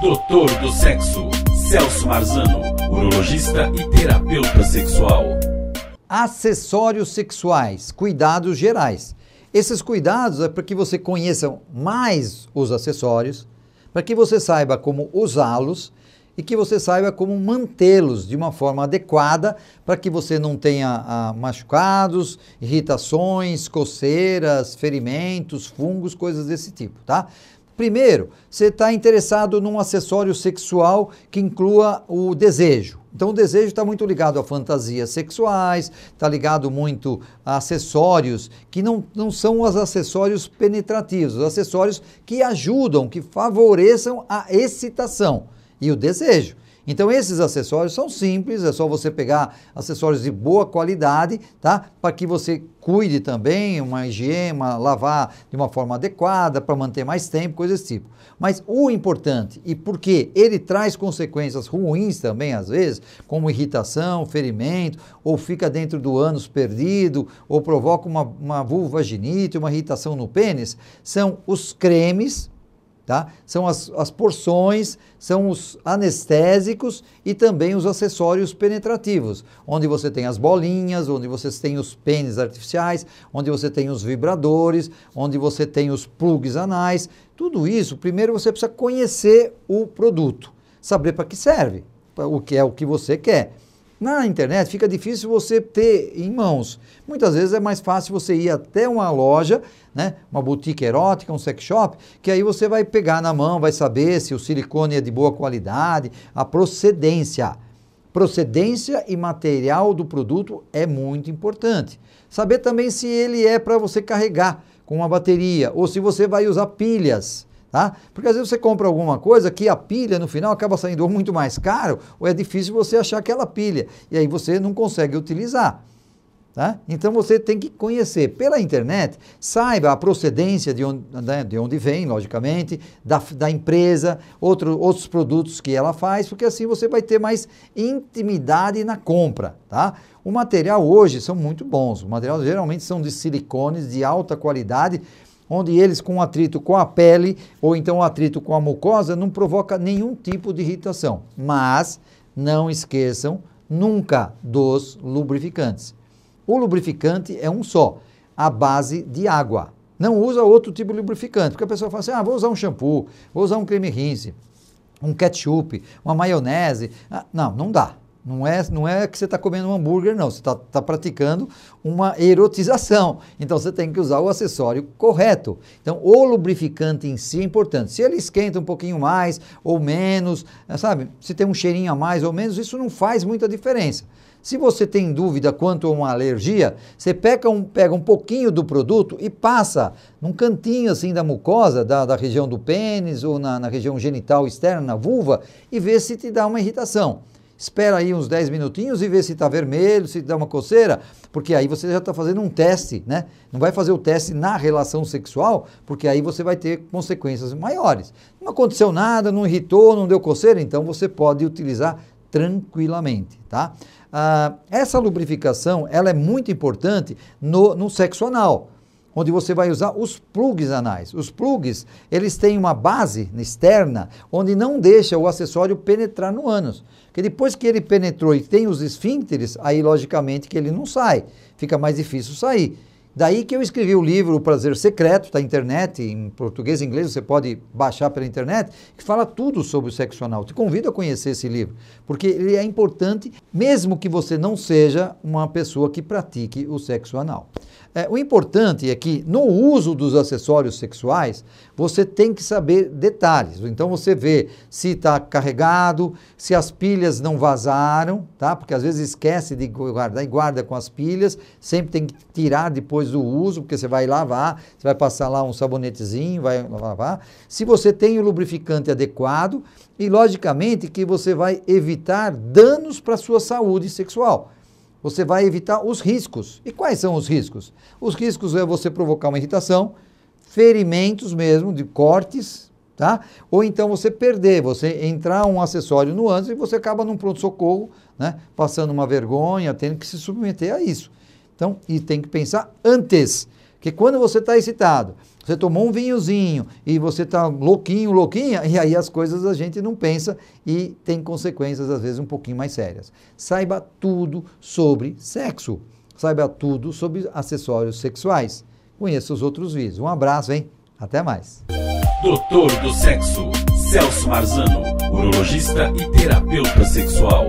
Doutor do Sexo, Celso Marzano, urologista e terapeuta sexual. Acessórios sexuais, cuidados gerais. Esses cuidados é para que você conheça mais os acessórios, para que você saiba como usá-los e que você saiba como mantê-los de uma forma adequada para que você não tenha ah, machucados, irritações, coceiras, ferimentos, fungos, coisas desse tipo, tá? Primeiro, você está interessado num acessório sexual que inclua o desejo. Então, o desejo está muito ligado a fantasias sexuais, está ligado muito a acessórios que não, não são os acessórios penetrativos, os acessórios que ajudam, que favoreçam a excitação e o desejo. Então esses acessórios são simples, é só você pegar acessórios de boa qualidade, tá? Para que você cuide também, uma higiene, lavar de uma forma adequada, para manter mais tempo, coisas desse tipo. Mas o importante, e porque ele traz consequências ruins também às vezes, como irritação, ferimento, ou fica dentro do ânus perdido, ou provoca uma, uma vulvaginite, uma irritação no pênis, são os cremes, Tá? São as, as porções, são os anestésicos e também os acessórios penetrativos, onde você tem as bolinhas, onde você tem os pênis artificiais, onde você tem os vibradores, onde você tem os plugs anais. Tudo isso, primeiro você precisa conhecer o produto, saber para que serve, o que é o que você quer. Na internet fica difícil você ter em mãos. Muitas vezes é mais fácil você ir até uma loja, né, uma boutique erótica, um sex shop, que aí você vai pegar na mão, vai saber se o silicone é de boa qualidade, a procedência. Procedência e material do produto é muito importante. Saber também se ele é para você carregar com uma bateria ou se você vai usar pilhas. Tá? Porque às vezes você compra alguma coisa que a pilha no final acaba saindo muito mais caro ou é difícil você achar aquela pilha e aí você não consegue utilizar. Tá? Então você tem que conhecer pela internet, saiba a procedência de onde, né, de onde vem, logicamente, da, da empresa, outro, outros produtos que ela faz, porque assim você vai ter mais intimidade na compra. Tá? O material hoje são muito bons, o material geralmente são de silicones de alta qualidade, onde eles com atrito com a pele ou então atrito com a mucosa não provoca nenhum tipo de irritação. Mas não esqueçam nunca dos lubrificantes. O lubrificante é um só, a base de água. Não usa outro tipo de lubrificante, porque a pessoa fala assim: ah, vou usar um shampoo, vou usar um creme rinse, um ketchup, uma maionese. Ah, não, não dá. Não é, não é que você está comendo um hambúrguer, não. Você está tá praticando uma erotização. Então você tem que usar o acessório correto. Então o lubrificante em si é importante. Se ele esquenta um pouquinho mais ou menos, eh, sabe? Se tem um cheirinho a mais ou menos, isso não faz muita diferença. Se você tem dúvida quanto a uma alergia, você pega um, pega um pouquinho do produto e passa num cantinho assim da mucosa, da, da região do pênis ou na, na região genital externa, na vulva, e vê se te dá uma irritação espera aí uns 10 minutinhos e vê se está vermelho, se dá uma coceira, porque aí você já está fazendo um teste, né? Não vai fazer o teste na relação sexual, porque aí você vai ter consequências maiores. Não aconteceu nada, não irritou, não deu coceira, então você pode utilizar tranquilamente, tá? Ah, essa lubrificação, ela é muito importante no, no sexo anal onde você vai usar os plugs anais. Os plugs, eles têm uma base externa onde não deixa o acessório penetrar no ânus. Porque depois que ele penetrou e tem os esfíncteres, aí logicamente que ele não sai, fica mais difícil sair. Daí que eu escrevi o livro O Prazer Secreto, está na internet, em português e inglês, você pode baixar pela internet, que fala tudo sobre o sexo anal. Te convido a conhecer esse livro, porque ele é importante, mesmo que você não seja uma pessoa que pratique o sexo anal. É, o importante é que no uso dos acessórios sexuais, você tem que saber detalhes. Então você vê se está carregado, se as pilhas não vazaram, tá? Porque às vezes esquece de guardar e guarda com as pilhas, sempre tem que tirar depois do uso, porque você vai lavar, você vai passar lá um sabonetezinho, vai lavar. Se você tem o lubrificante adequado e logicamente que você vai evitar danos para a saúde sexual você vai evitar os riscos. E quais são os riscos? Os riscos é você provocar uma irritação, ferimentos mesmo, de cortes, tá? Ou então você perder, você entrar um acessório no ânus e você acaba num pronto-socorro, né? Passando uma vergonha, tendo que se submeter a isso. Então, e tem que pensar antes Porque quando você está excitado, você tomou um vinhozinho e você está louquinho, louquinha, e aí as coisas a gente não pensa e tem consequências às vezes um pouquinho mais sérias. Saiba tudo sobre sexo. Saiba tudo sobre acessórios sexuais. Conheça os outros vídeos. Um abraço, hein? Até mais. Doutor do Sexo, Celso Marzano, urologista e terapeuta sexual.